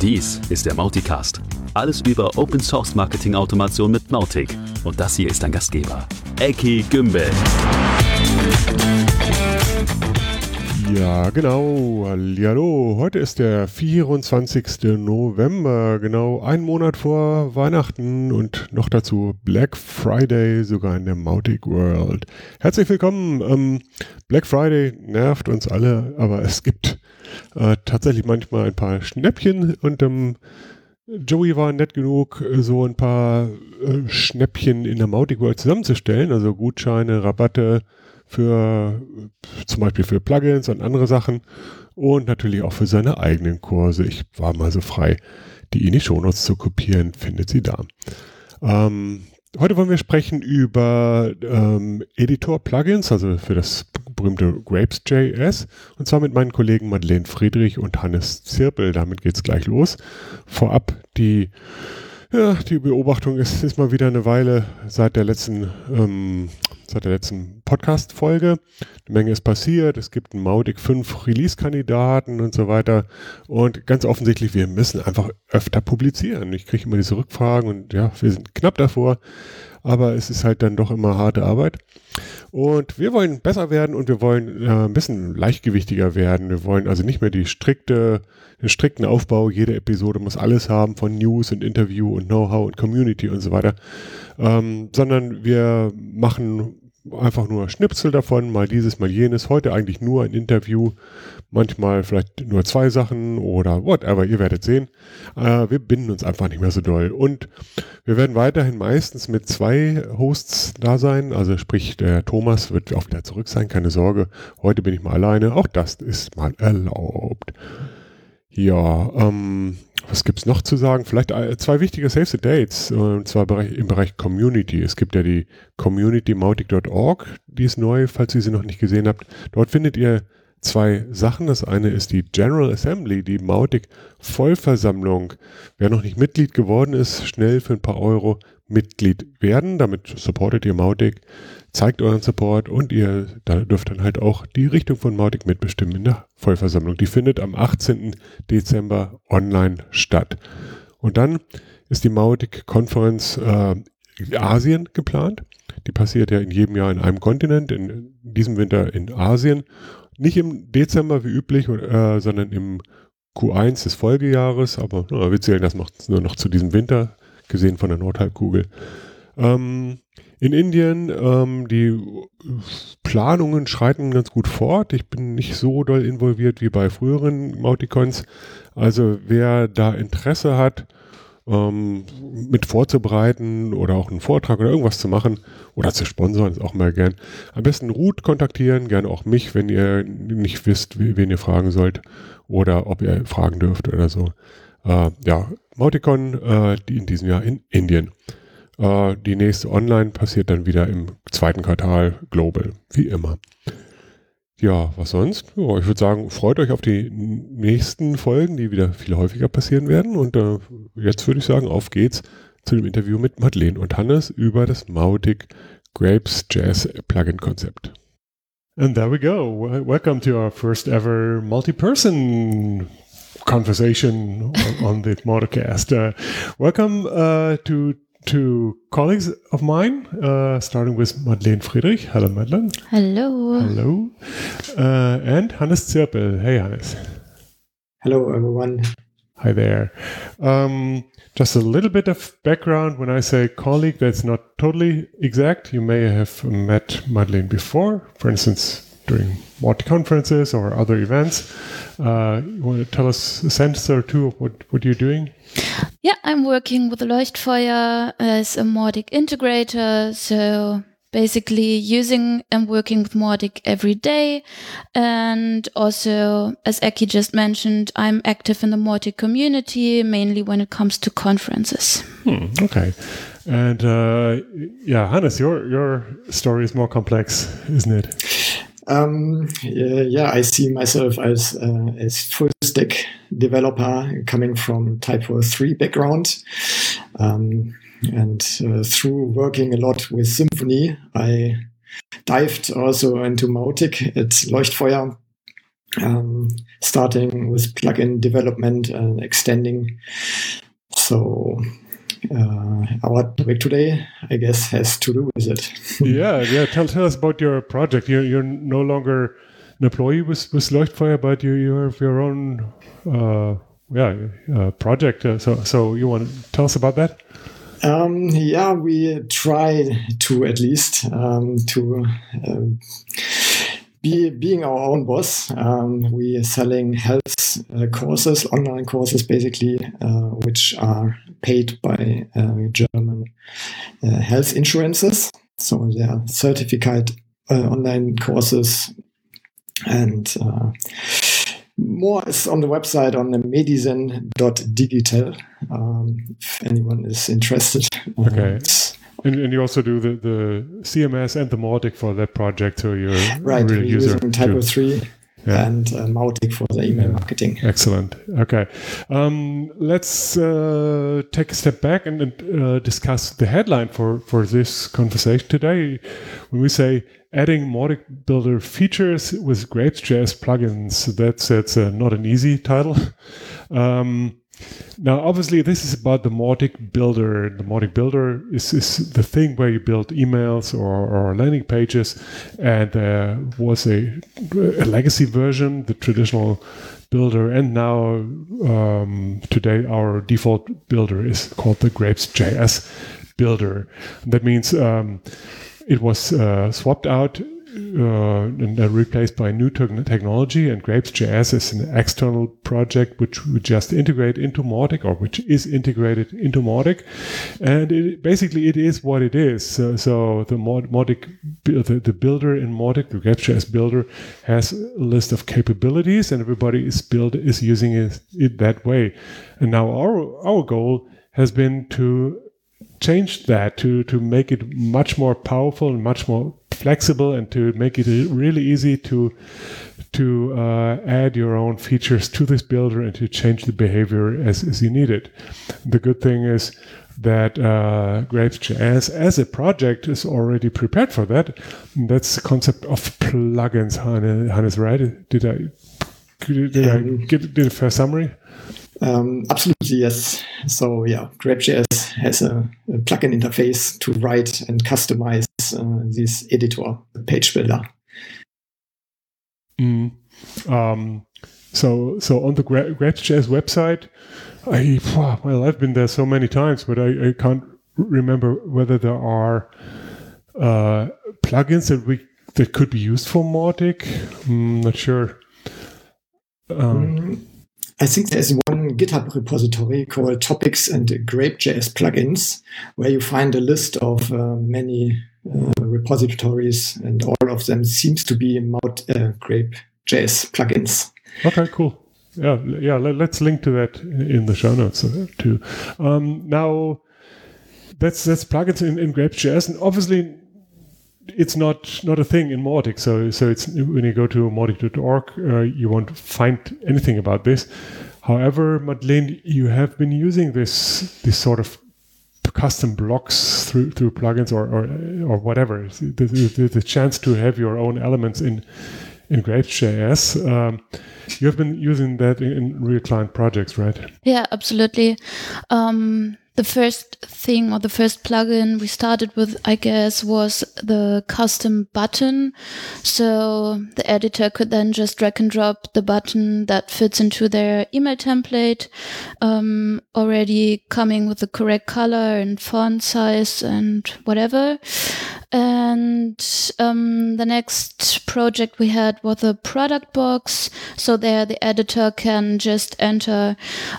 Dies ist der Mauticast. Alles über Open Source Marketing Automation mit Mautic. Und das hier ist dein Gastgeber, Eki Gümbel. Ja, genau. Hallo. Heute ist der 24. November, genau ein Monat vor Weihnachten und noch dazu Black Friday, sogar in der Mautic World. Herzlich willkommen. Ähm, Black Friday nervt uns alle, aber es gibt äh, tatsächlich manchmal ein paar Schnäppchen und ähm, Joey war nett genug, so ein paar äh, Schnäppchen in der Mautic World zusammenzustellen, also Gutscheine, Rabatte, für zum Beispiel für Plugins und andere Sachen und natürlich auch für seine eigenen Kurse. Ich war mal so frei, die in die Shownotes zu kopieren, findet sie da. Ähm, heute wollen wir sprechen über ähm, Editor-Plugins, also für das berühmte Grapes.js und zwar mit meinen Kollegen Madeleine Friedrich und Hannes Zirpel. Damit geht's gleich los. Vorab die ja, die Beobachtung ist, ist mal wieder eine Weile seit der letzten, ähm, seit der letzten Podcast-Folge. Eine Menge ist passiert. Es gibt einen Mautic 5 Release-Kandidaten und so weiter. Und ganz offensichtlich, wir müssen einfach öfter publizieren. Ich kriege immer diese Rückfragen und ja, wir sind knapp davor. Aber es ist halt dann doch immer harte Arbeit. Und wir wollen besser werden und wir wollen äh, ein bisschen leichtgewichtiger werden. Wir wollen also nicht mehr die strikte, den strikten Aufbau. Jede Episode muss alles haben von News und Interview und Know-how und Community und so weiter. Ähm, sondern wir machen einfach nur Schnipsel davon, mal dieses, mal jenes. Heute eigentlich nur ein Interview, manchmal vielleicht nur zwei Sachen oder whatever, ihr werdet sehen. Äh, wir binden uns einfach nicht mehr so doll. Und wir werden weiterhin meistens mit zwei Hosts da sein. Also sprich, der Thomas wird auch wieder zurück sein, keine Sorge. Heute bin ich mal alleine. Auch das ist mal erlaubt. Ja, ähm, was gibt's noch zu sagen? Vielleicht äh, zwei wichtige Save the Dates, und zwar im Bereich Community. Es gibt ja die communitymautic.org, die ist neu, falls ihr sie noch nicht gesehen habt. Dort findet ihr zwei Sachen. Das eine ist die General Assembly, die Mautic Vollversammlung. Wer noch nicht Mitglied geworden ist, schnell für ein paar Euro Mitglied werden. Damit supportet ihr Mautic, zeigt euren Support und ihr dürft dann halt auch die Richtung von Mautic mitbestimmen in der Vollversammlung. Die findet am 18. Dezember online statt. Und dann ist die Mautic-Konferenz äh, Asien geplant. Die passiert ja in jedem Jahr in einem Kontinent, in diesem Winter in Asien. Nicht im Dezember wie üblich, äh, sondern im Q1 des Folgejahres, aber na, wir zählen das noch, nur noch zu diesem Winter, gesehen von der Nordhalbkugel. Ähm, in Indien, ähm, die Planungen schreiten ganz gut fort. Ich bin nicht so doll involviert wie bei früheren Mauticons. Also wer da Interesse hat, ähm, mit vorzubereiten oder auch einen Vortrag oder irgendwas zu machen oder zu sponsern, ist auch mal gern. Am besten Ruth kontaktieren, gerne auch mich, wenn ihr nicht wisst, wen ihr fragen sollt oder ob ihr fragen dürft oder so. Äh, ja, Mauticon, äh, in diesem Jahr in Indien. Äh, die nächste Online passiert dann wieder im zweiten Quartal global, wie immer. Ja, was sonst? Ja, ich würde sagen, freut euch auf die nächsten Folgen, die wieder viel häufiger passieren werden. Und äh, jetzt würde ich sagen, auf geht's zu dem Interview mit Madeleine und Hannes über das Mautic Grapes Jazz Plugin Konzept. And there we go. Welcome to our first ever multi-person conversation on, on the Mauticast. Uh, welcome uh, to to colleagues of mine, uh, starting with Madlen Friedrich. Hello, Madlen. Hello. Hello. Uh, and Hannes Zirpel. Hey, Hannes. Hello, everyone. Hi there. Um, just a little bit of background. When I say colleague, that's not totally exact. You may have met Madlen before, for instance, during Mautic conferences or other events. Uh, you want to tell us a sentence or two of what, what you're doing? Yeah, I'm working with the Leuchtfeuer as a Mautic integrator. So basically using and working with Mautic every day. And also, as Ekki just mentioned, I'm active in the Mautic community, mainly when it comes to conferences. Hmm, okay. And uh, yeah, Hannes, your, your story is more complex, isn't it? Um, yeah, I see myself as uh, as full stack developer coming from TYPO3 background. Um, and uh, through working a lot with Symfony, I dived also into Mautic at Leuchtfeuer um, starting with plugin development and extending. So uh, our topic today, I guess, has to do with it. yeah, yeah. Tell, tell us about your project. You're, you're no longer an employee with, with Leuchtfeuer, but you, you have your own uh, yeah uh, project. Uh, so, so you want to tell us about that? Um, yeah, we try to at least um, to um, be being our own boss. Um, we are selling health uh, courses, online courses, basically, uh, which are paid by uh, German uh, health insurances. So they are certificate uh, online courses and more is on the website on the medicine.digital um, if anyone is interested. Okay. Um, and, and, you also do the, the CMS and the Mautic for that project, so you're right. Really we're using Typo three yeah. and uh, Mautic for the email yeah. marketing. Excellent. Okay, um, let's uh, take a step back and, and uh, discuss the headline for for this conversation today. When we say adding Mautic Builder features with Grapes.js plugins, that's that's uh, not an easy title. Um, now, obviously, this is about the Mautic Builder. The Mautic Builder is, is the thing where you build emails or, or landing pages, and there was a, a legacy version, the traditional builder, and now um, today our default builder is called the Grapes.js builder. That means um, it was uh, swapped out uh, and uh, replaced by new te- technology. And Grapes.js is an external project which we just integrate into Mautic, or which is integrated into Mautic. And it, basically, it is what it is. So, so the Mautic, the, the builder in Mautic, the Grapes.js builder, has a list of capabilities, and everybody is build is using it, it that way. And now our our goal has been to change that to to make it much more powerful and much more flexible and to make it really easy to to uh, add your own features to this builder and to change the behavior as, as you need it. The good thing is that uh, Grapes.js as a project is already prepared for that. And that's the concept of plugins, Hannes, right? Did I did I get did a fair summary? Um, absolutely, yes. So yeah, Grapes.js has a, a plugin interface to write and customize uh, this editor the page builder. Mm. Um, so so on the Gra- website, I well I've been there so many times, but I, I can't remember whether there are uh, plugins that we that could be used for Mautic. I'm mm, not sure. Um, mm. I think there's GitHub repository called Topics and Grape.js plugins, where you find a list of uh, many uh, repositories, and all of them seems to be Maut, uh, Grape.js plugins. Okay, cool. Yeah, yeah. Let, us link to that in the show notes uh, too. Um, now, that's that's plugins in, in Grape.js, and obviously it's not not a thing in Mautic. So so it's when you go to mautic.org, uh, you won't find anything about this. However, Madlen, you have been using this this sort of custom blocks through through plugins or or, or whatever. The, the, the chance to have your own elements in in Grapes.js. Um, you have been using that in, in, real client projects, right? Yeah, absolutely. Um, the first thing or the first plugin we started with, I guess, was the custom button. So the editor could then just drag and drop the button that fits into their email template, um, already coming with the correct color and font size and whatever. And um, the next project we had was a product box. So there the editor can just enter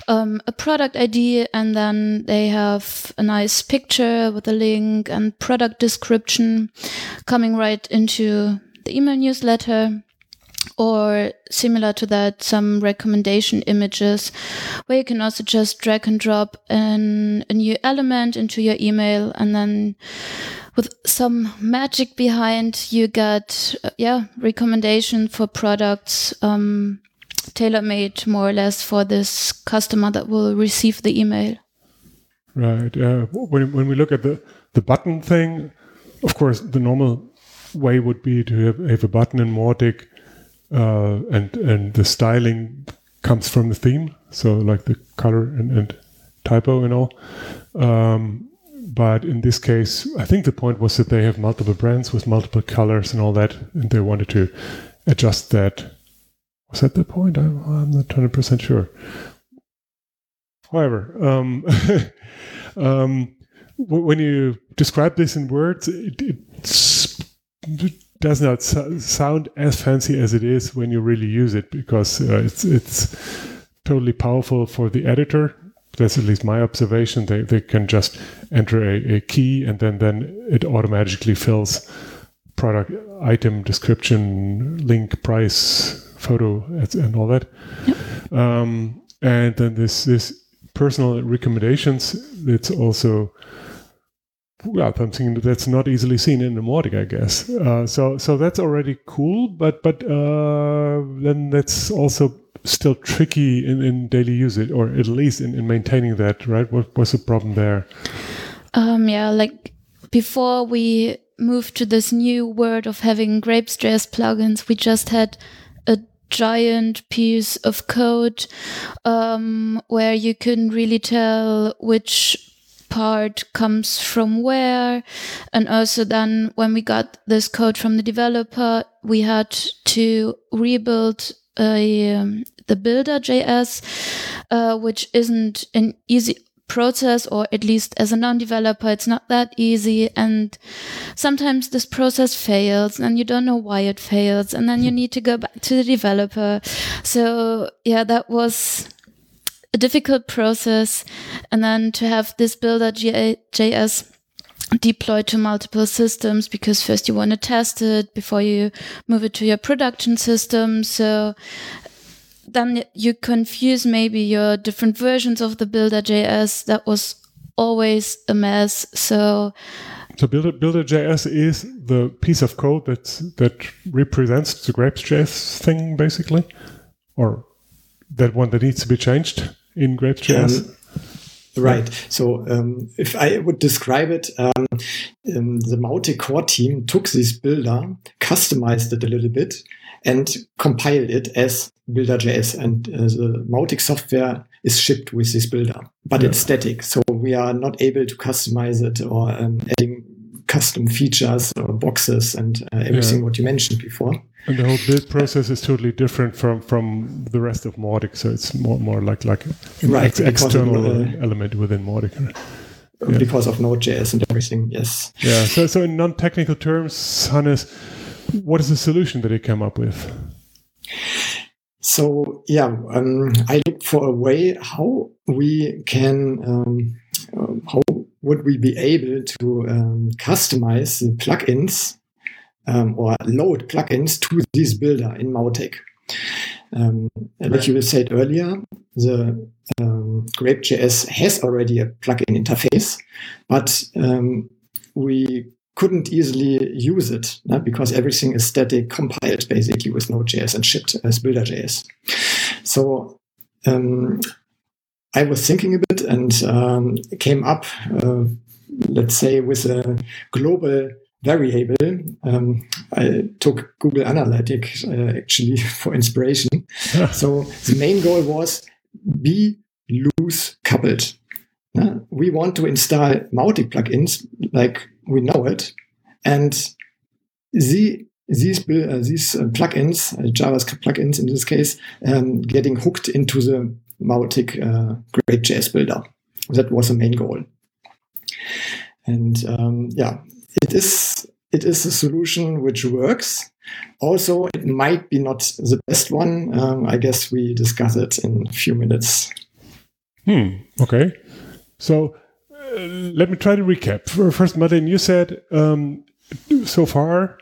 um, a product ID and then they have a nice picture with a link and product description coming right into the email newsletter or similar to that, some recommendation images where you can also just drag and drop an, a new element into your email and then with some magic behind, you get, uh, yeah, recommendation for products, um, tailor made more or less for this customer that will receive the email. Right. Uh, when, when we look at the, the button thing, of course, the normal way would be to have, have a button in Mautic uh, and and the styling comes from the theme, so like the color and, and typo and all. Um, but in this case, I think the point was that they have multiple brands with multiple colors and all that, and they wanted to adjust that. Was that the point? I'm, I'm not 100% sure. However, um, um, when you describe this in words, it, it does not sound as fancy as it is when you really use it because uh, it's it's totally powerful for the editor. That's at least my observation. They they can just enter a, a key and then then it automatically fills product item description, link, price, photo, and all that. Yep. Um, and then this this personal recommendations. It's also well, something that's not easily seen in the Mautic, I guess. Uh, so so that's already cool, but but uh, then that's also still tricky in, in daily usage, or at least in, in maintaining that, right? What was the problem there? Um, yeah, like before we moved to this new world of having Grapes.js plugins, we just had a giant piece of code um, where you couldn't really tell which part comes from where. And also then when we got this code from the developer, we had to rebuild a, um, the builder.js, uh, which isn't an easy process, or at least as a non-developer, it's not that easy. And sometimes this process fails and you don't know why it fails. And then you need to go back to the developer. So yeah, that was a difficult process. And then to have this builder JS deployed to multiple systems because first you want to test it before you move it to your production system. So then you confuse maybe your different versions of the builder JS. That was always a mess. So so Builder Builder.js is the piece of code that that represents the Grapes.js thing, basically, or that one that needs to be changed in Grapes.js? Um, Right. So um, if I would describe it, um, um, the Mautic core team took this builder, customized it a little bit, and compiled it as builder.js. And uh, the Mautic software is shipped with this builder, but yeah. it's static. So we are not able to customize it or um, adding custom features or boxes and uh, everything yeah. what you mentioned before. And the whole build process is totally different from from the rest of Mautic, so it's more more like like an right, ex- external of, uh, element within Mautic. Yeah. Because of Node.js and everything, yes. Yeah. So so in non-technical terms, Hannes, what is the solution that you came up with? So yeah, um, I looked for a way how we can um, um, how would we be able to um, customize the plugins um, or load plugins to this builder in Mautic? Um, like you said earlier, the um, Grape.js has already a plugin interface, but um, we couldn't easily use it no? because everything is static compiled basically with Node.js and shipped as Builder.js. So um, I was thinking a bit and um, came up, uh, let's say, with a global variable. Um, I took Google Analytics uh, actually for inspiration. so the main goal was be loose coupled. Uh, we want to install Mautic plugins like we know it, and the these uh, these uh, plugins, uh, JavaScript plugins in this case, um, getting hooked into the Mautic uh, Grape.js builder. That was the main goal. And um, yeah, it is it is a solution which works. Also, it might be not the best one. Um, I guess we discuss it in a few minutes. Hmm. Okay. So uh, let me try to recap. First, Madlen, you said um, so far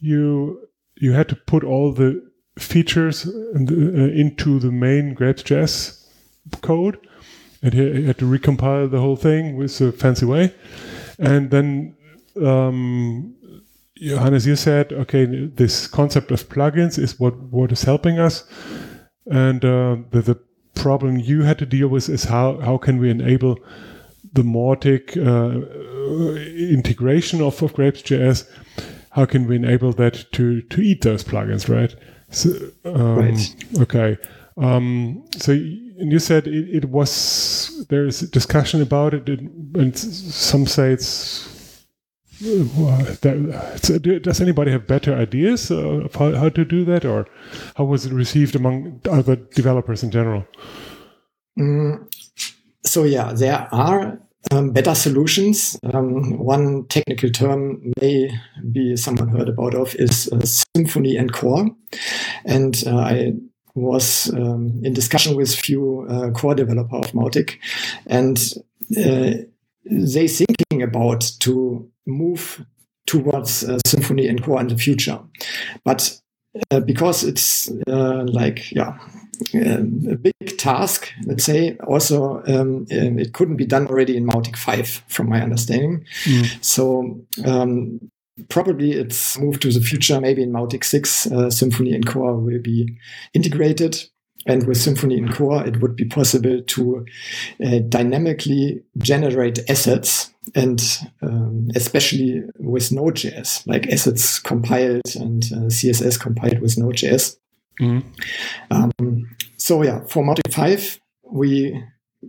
you you had to put all the features uh, into the main Grapes.js code, and he had to recompile the whole thing with a fancy way. And then um, Johannes, you said, okay, this concept of plugins is what what is helping us, and uh, the, the problem you had to deal with is how how can we enable the Mautic uh, integration of, of Grapes.js how can we enable that to to eat those plugins, right? So, um, Right. Okay. Um, so and you said it, it was there's discussion about it, and, and some say it's. uh, do- does anybody have better ideas uh, of how, how to do that, or how was it received among other developers in general? Mm, so yeah, there are um, better solutions. Um, one technical term may be someone heard about of is uh, Symfony Encore, and uh, I was um, in discussion with few uh, core developer of Mautic, and uh, they thinking about to move towards uh, Symfony Encore in the future, but uh, because it's like yeah a big task, let's say. Also, um, um, it couldn't be done already in Mautic 5, from my understanding. So, um, probably it's moved to the future. Maybe in Mautic 6, uh, Symfony Encore will be integrated. And with Symfony Encore, it would be possible to uh, dynamically generate assets and um, especially with Node.js, like assets compiled and uh, CSS compiled with Node.js. Mhm. Um, so yeah, for Mautic 5, we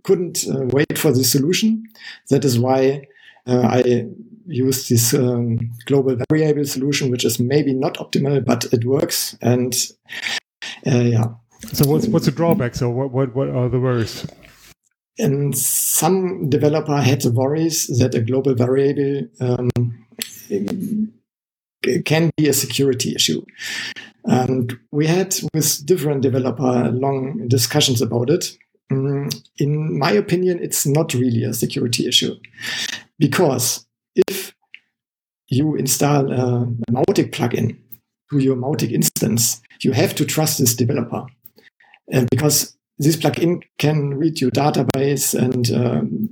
couldn't uh, wait for the solution. That is why uh, I used this um, global variable solution, which is maybe not optimal, but it works. And uh, yeah, So what's what's the drawback? So what what what are the worries? and some developer had the worries that a global variable um, can be a security issue. And we had with different developer long discussions about it. Mm, In my opinion, it's not really a security issue because if you install a, a Mautic plugin to your Mautic instance, you have to trust this developer. And because this plugin can read your database and um,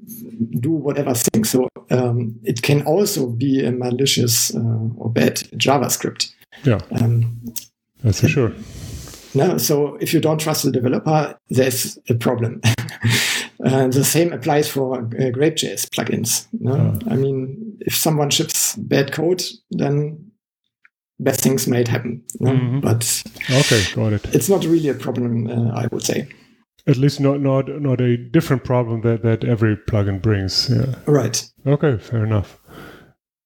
do whatever thing. So um, it can also be a malicious uh, or bad JavaScript. Yeah, Um, that's for sure. no, so if you don't trust the developer, there's a problem. and the same applies for uh, GrapeJS plugins. No? I mean, if someone ships bad code, then bad things might happen. no? Mhm. But Okay, got it. it's not really a problem, uh, I would say. At least not not not a different problem that that every plugin brings. Yeah. Right. Okay, fair enough.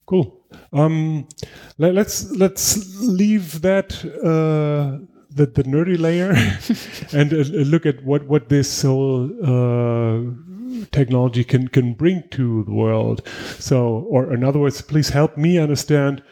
Cool. Um, let, let's let's leave that uh, the the nerdy layer and uh, look at what what this whole uh, technology can can bring to the world. So, or in other words, please help me understand.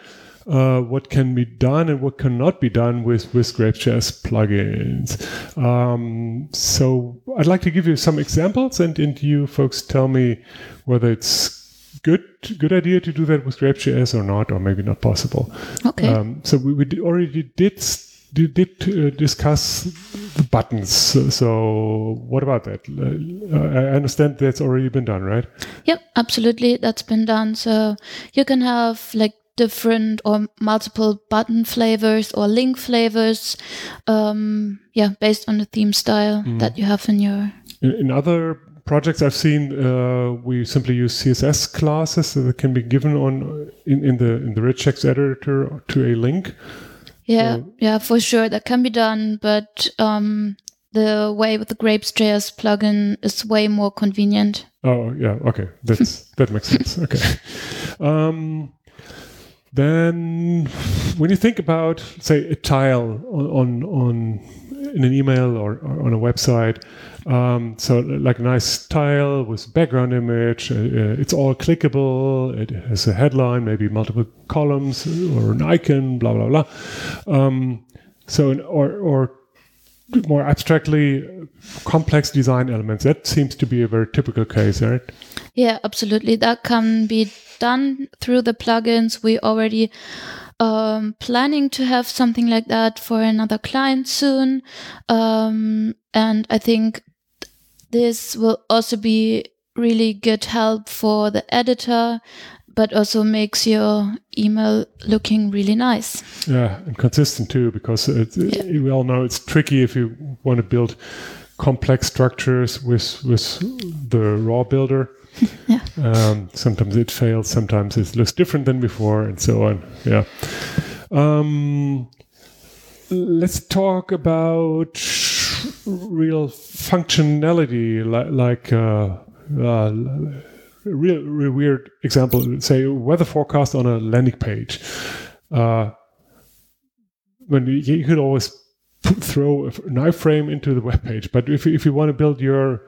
Uh, what can be done and what cannot be done with with GrapeJS plugins. Um, so I'd like to give you some examples, and, and you folks tell me whether it's good good idea to do that with GrapeJS or not, or maybe not possible. Okay. Um, so we, we already did did, did uh, discuss the buttons. So, so what about that? Uh, I understand that's already been done, right? Yep, absolutely. That's been done. So you can have like different or multiple button flavors or link flavors. Um, yeah, based on the theme style that you have in your. In, in other projects I've seen, uh, we simply use CSS classes that can be given on in, in the in the rich text editor to a link. Yeah, So- yeah, for sure that can be done, but um, the way with the Grapes.js plugin is way more convenient. Oh yeah, okay, that's that makes sense. Okay, um, then when you think about say a tile on on, on in an email or, or on a website, um, so like a nice tile with background image, uh, uh, it's all clickable. It has a headline, maybe multiple columns or an icon, blah blah blah. Um, so an, or or more abstractly complex design elements. That seems to be a very typical case, right? Yeah, absolutely. That can be done through the plugins. We already um, planning to have something like that for another client soon, um, and I think this will also be really good help for the editor, but also makes your email looking really nice. Yeah, and consistent too, because it, Yeah. we all know it's tricky if you want to build complex structures with with the raw builder. Yeah. Um, sometimes it fails, sometimes it looks different than before, and so on. Yeah. Um, let's talk about real functionality, like, like uh, uh, real, real weird example. Say weather forecast on a landing page. Uh, when you, you could always throw an iframe into the web page, but if if you want to build your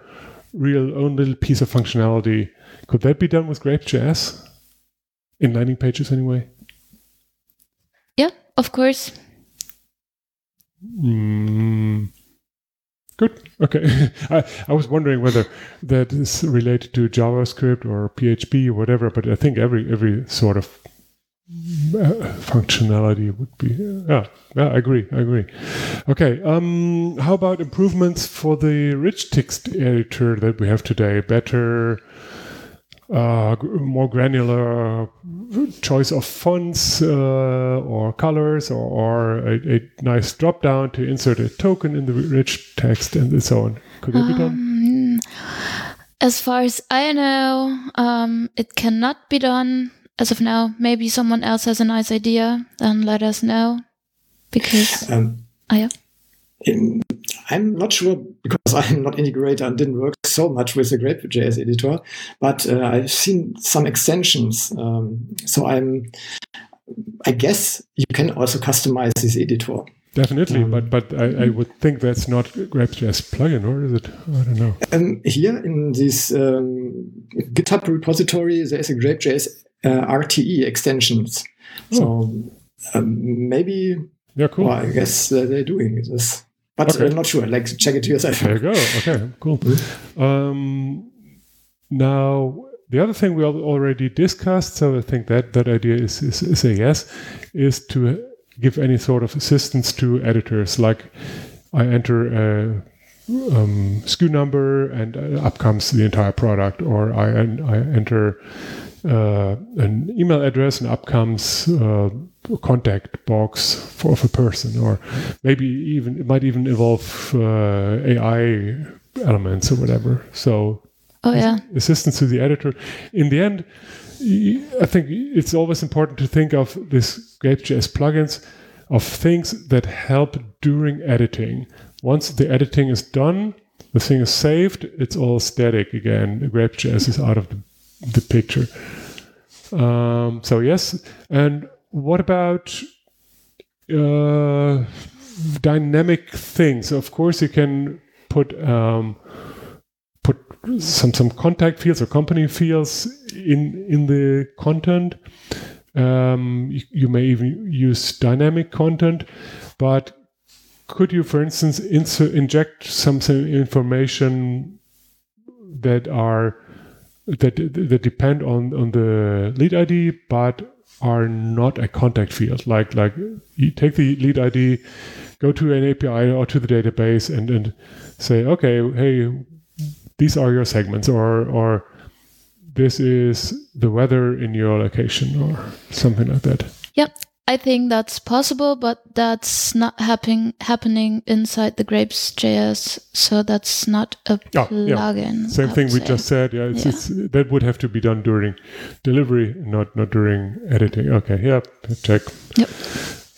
real own little piece of functionality, could that be done with Grape.js in landing pages anyway? Yeah, of course. Mm, good. Okay. I, I was wondering whether that is related to JavaScript or PHP or whatever, but I think every every sort of uh, functionality would be yeah, yeah i agree i agree okay um how about improvements for the rich text editor that we have today better uh, more granular choice of fonts uh, or colors or, or a, a, nice drop down to insert a token in the rich text and so on. Could that um, be done? Um, as far as I know, um, it cannot be done as of now. Maybe someone else has a nice idea, then let us know. Because, um, oh yeah. In, I'm not sure because I'm not integrator and didn't work so much with the Grape.js editor, but uh, I've seen some extensions. Um, so I'm, I guess you can also customize this editor. Definitely, um, but but I, I, would think that's not Grape.js plugin, or is it? I don't know. Um, here in this um, GitHub repository, there is a Grape.js uh, RTE extensions. Oh. So um, maybe. Yeah, cool. Well, I guess uh, they're doing this. But okay. I'm not sure. Like, check it to yourself. There you go. Okay, cool. Um, now, the other thing we already discussed, so I think that that idea is, is, is a yes, is to give any sort of assistance to editors. Like, I enter a um, SKU number and uh, up comes the entire product, or I, I enter uh, an email address and up comes uh, contact box for of a person, or maybe even it might even involve uh, AI elements or whatever. So, oh yeah, assistance to the editor. In the end, I think it's always important to think of this Grape.js plugins of things that help during editing. Once the editing is done, the thing is saved, it's all static again. Grape.js is out of the the picture. Um, so yes, and what about uh, dynamic things? Of course, you can put um, put some some contact fields or company fields in in the content. Um, you, you, may even use dynamic content, but could you, for instance, inject some, some information that are that that depend on on the lead ID, but are not a contact field. Like like you take the lead ID, go to an API or to the database, and and say, okay, hey, these are your segments, or or this is the weather in your location, or something like that. Yep. I think that's possible, but that's not happening happening inside the Grapes.js, so that's not a oh, plugin. Yeah. Same thing we just said. Yeah, it's, yeah. It's, that would have to be done during delivery, not not during editing. Okay, yeah, check. Yep.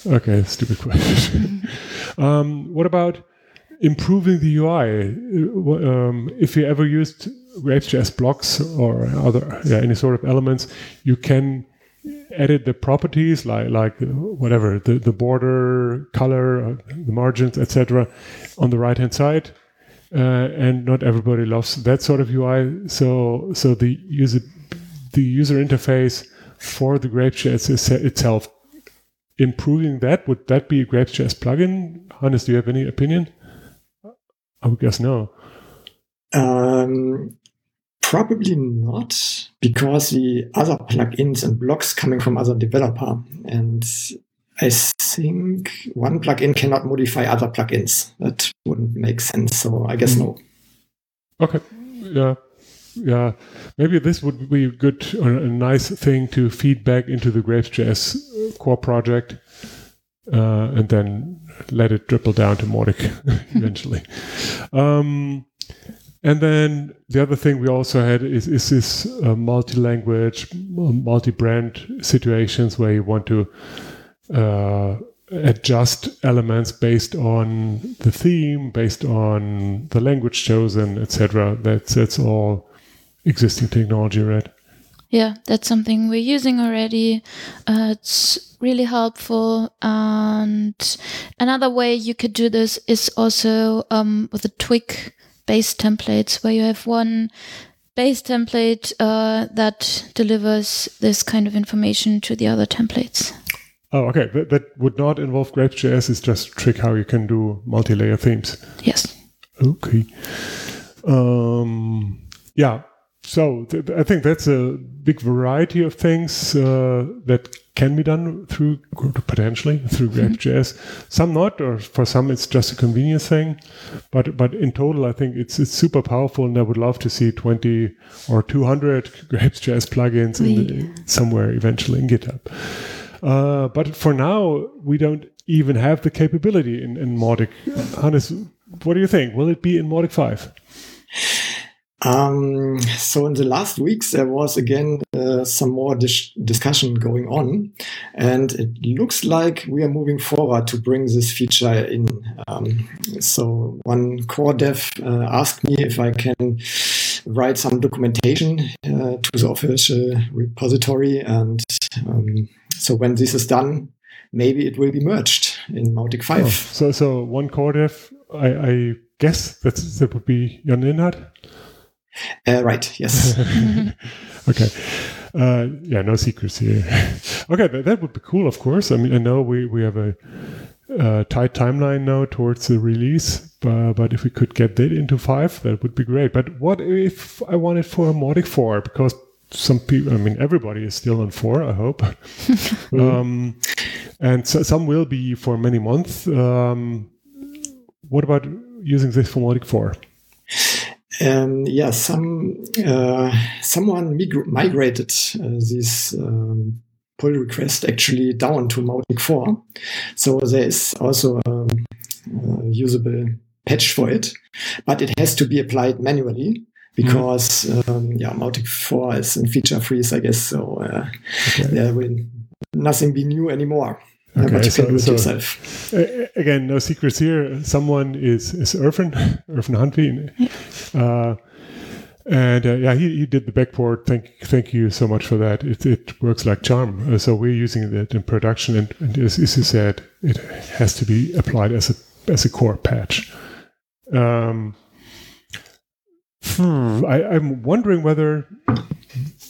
Okay, stupid question. um, what about improving the UI? Um, if you ever used Grapes.js blocks or other yeah, any sort of elements, you can edit the properties like like whatever the, the border color uh, the margins etc on the right hand side. Uh, and not everybody loves that sort of ui so so the user the user interface for the grapes.js itself. Improving that would that be a grapes.js plugin? Hannes do you have any opinion? I would guess no. Um, Probably not, because the other plugins and blocks coming from other developer. And I think one plugin cannot modify other plugins. That wouldn't make sense. So I guess mm. no. Okay. Yeah. Yeah. Maybe this would be a good, a nice thing to feed back into the Grapes.js core project. Uh, and then let it dribble down to Mautic eventually. Um, and then the other thing we also had is, is this uh, multi-language, multi-brand situations where you want to uh, adjust elements based on the theme, based on the language chosen, etc. That's that's all existing technology, right? Yeah, that's something we're using already. Uh, it's really helpful. And another way you could do this is also um, with a Twig base templates, where you have one base template uh, that delivers this kind of information to the other templates. Oh, okay. That, that would not involve Grapes.js. It's just a trick how you can do multi-layer themes. Yes. Okay. Um, yeah. So th- I think that's a big variety of things uh, that can be done through potentially through mm-hmm. Some not, or for some it's just a convenience thing. But but in total, I think it's it's super powerful, and I would love to see twenty or two hundred Grapes.js plugins in the, somewhere eventually in GitHub. Uh, but for now, we don't even have the capability in, in Mautic. Hannes, what do you think? Will it be in Mautic 5? Um, so in the last weeks, there was again uh, some more dis discussion going on, and it looks like we are moving forward to bring this feature in. Um, so one core dev uh, asked me if I can write some documentation uh, to the official repository, and um, so when this is done, maybe it will be merged in Mautic 5. Oh, so, so one core dev, I, I guess that that would be John Linhart. Uh, right. Yes. okay. Uh, yeah. No secrets here. okay, that, that would be cool. Of course. I mean, I know we we have a uh, tight timeline now towards the release, but, but if we could get that into five, that would be great. But what if I wanted for a Mautic four? Because some people, I mean, everybody is still on four, I hope. um, and so, some will be for many months. Um, what about using this for Mautic 4? Um, yeah, some uh, someone mig- migrated uh, this um, pull request actually down to Mautic 4. So there is also a, a usable patch for it, but it has to be applied manually because mm. um, yeah, Mautic 4 is in feature freeze, I guess. So uh, okay. there will nothing be new anymore. Okay, but you so, can do it so, yourself. again, no secrets here. Someone is is Irfan, Irfan Hanvi. Uh, and uh, yeah, he, he did the backport. Thank thank you so much for that. It, it works like charm. Uh, so we're using it in production, and, and as, as you said, it has to be applied as a as a core patch. Um, Hmm, I, am wondering whether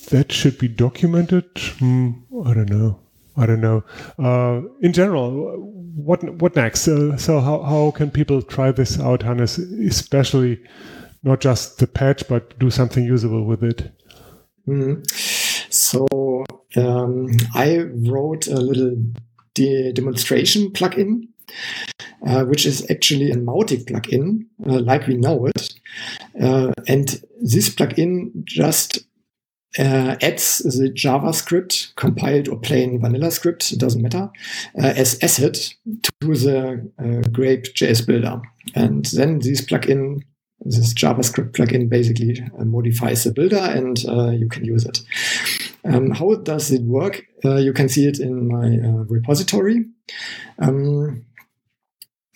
that should be documented. Hmm, I don't know. I don't know. Uh, in general, what what next? Uh, so how, how can people try this out, Hannes? Especially not just the patch, but do something usable with it. Mm. So um, I wrote a little de demonstration plugin uh, which is actually a Mautic plugin, uh, like we know it. Uh, and this plugin just uh, adds the JavaScript, compiled or plain vanilla script, it doesn't matter, uh, as asset to the uh, Grape.js builder. And then this plugin, this JavaScript plugin basically modifies the builder and you can use it. Um, how does it work? you can see it in my repository. Um,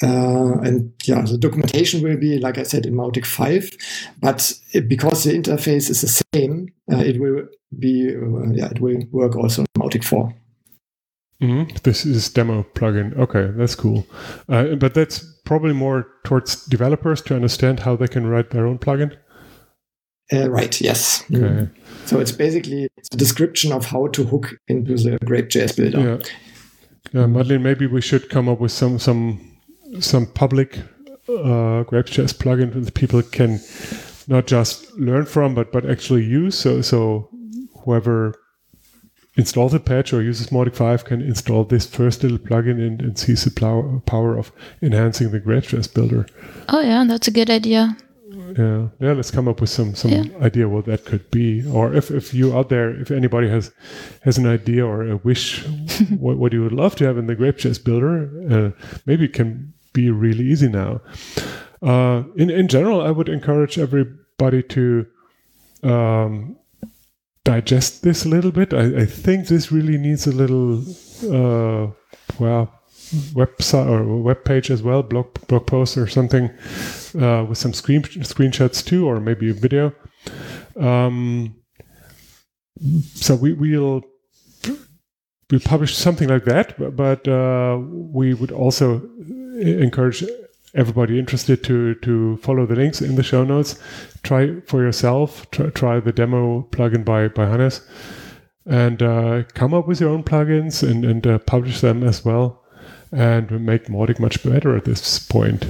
uh, and yeah, the documentation will be, like I said, in Mautic 5, but it, because the interface is the same, uh, it will be, uh, yeah, it will work also in Mautic 4. Mm-hmm. This is demo plugin. Okay, that's cool. Uh, but that's probably more towards developers to understand how they can write their own plugin. Uh, right. Yes. Okay. Mm. So it's basically a description of how to hook into the Grape.js builder. Yeah. Yeah, Madlen, maybe we should come up with some some some public uh, Grapes.js plugin that people can not just learn from, but but actually use. So so whoever installs the patch or uses Mautic 5 can install this first little plugin and, and sees the power of enhancing the Grapes.js builder. Oh yeah, that's a good idea. Yeah, yeah. Let's come up with some some yeah. idea what that could be, or if, if you out there, if anybody has has an idea or a wish, what what you would love to have in the Grapes.js builder, uh, maybe it can be really easy now. Uh, in in general, I would encourage everybody to um, digest this a little bit. I, I, think this really needs a little, uh, well, website or web page as well, blog blog post or something uh, with some screen screenshots too, or maybe a video. Um, so we will we publish something like that, but, but uh, we would also encourage everybody interested to to follow the links in the show notes. Try for yourself. Try, try the demo plugin by by Hannes, and uh, come up with your own plugins and and uh, publish them as well, and make Mautic much better at this point.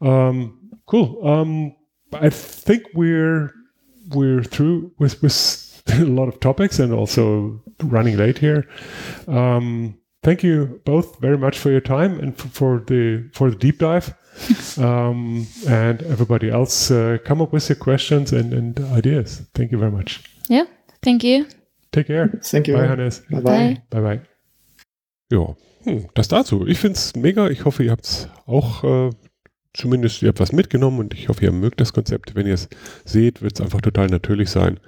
Um, cool. Um, I think we're we're through with with a lot of topics and also running late here. Um, thank you both very much for your time and for, the for the deep dive. um, and everybody else, uh, come up with your questions and, and ideas. Thank you very much. Yeah, thank you. Take care. Thank you. Bye, Hannes. Bye bye. Bye, bye. Ja, hm, das dazu. Ich finde es mega. Ich hoffe, ihr habt es auch äh, zumindest, ihr habt was mitgenommen und ich hoffe, ihr mögt das Konzept. Wenn ihr es seht, wird es einfach total natürlich sein.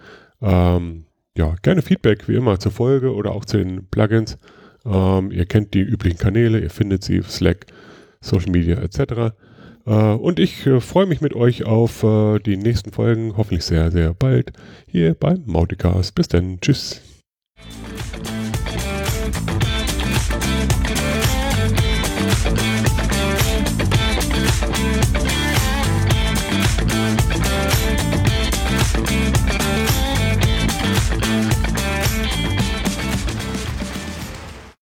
Ähm, ja, gerne Feedback wie immer zur Folge oder auch zu den Plugins. Ähm, ihr kennt die üblichen Kanäle, ihr findet sie, Slack, Social Media etc. Äh, und ich äh, freue mich mit euch auf äh, die nächsten Folgen, hoffentlich sehr, sehr bald, hier beim Mauticast. Bis dann, tschüss.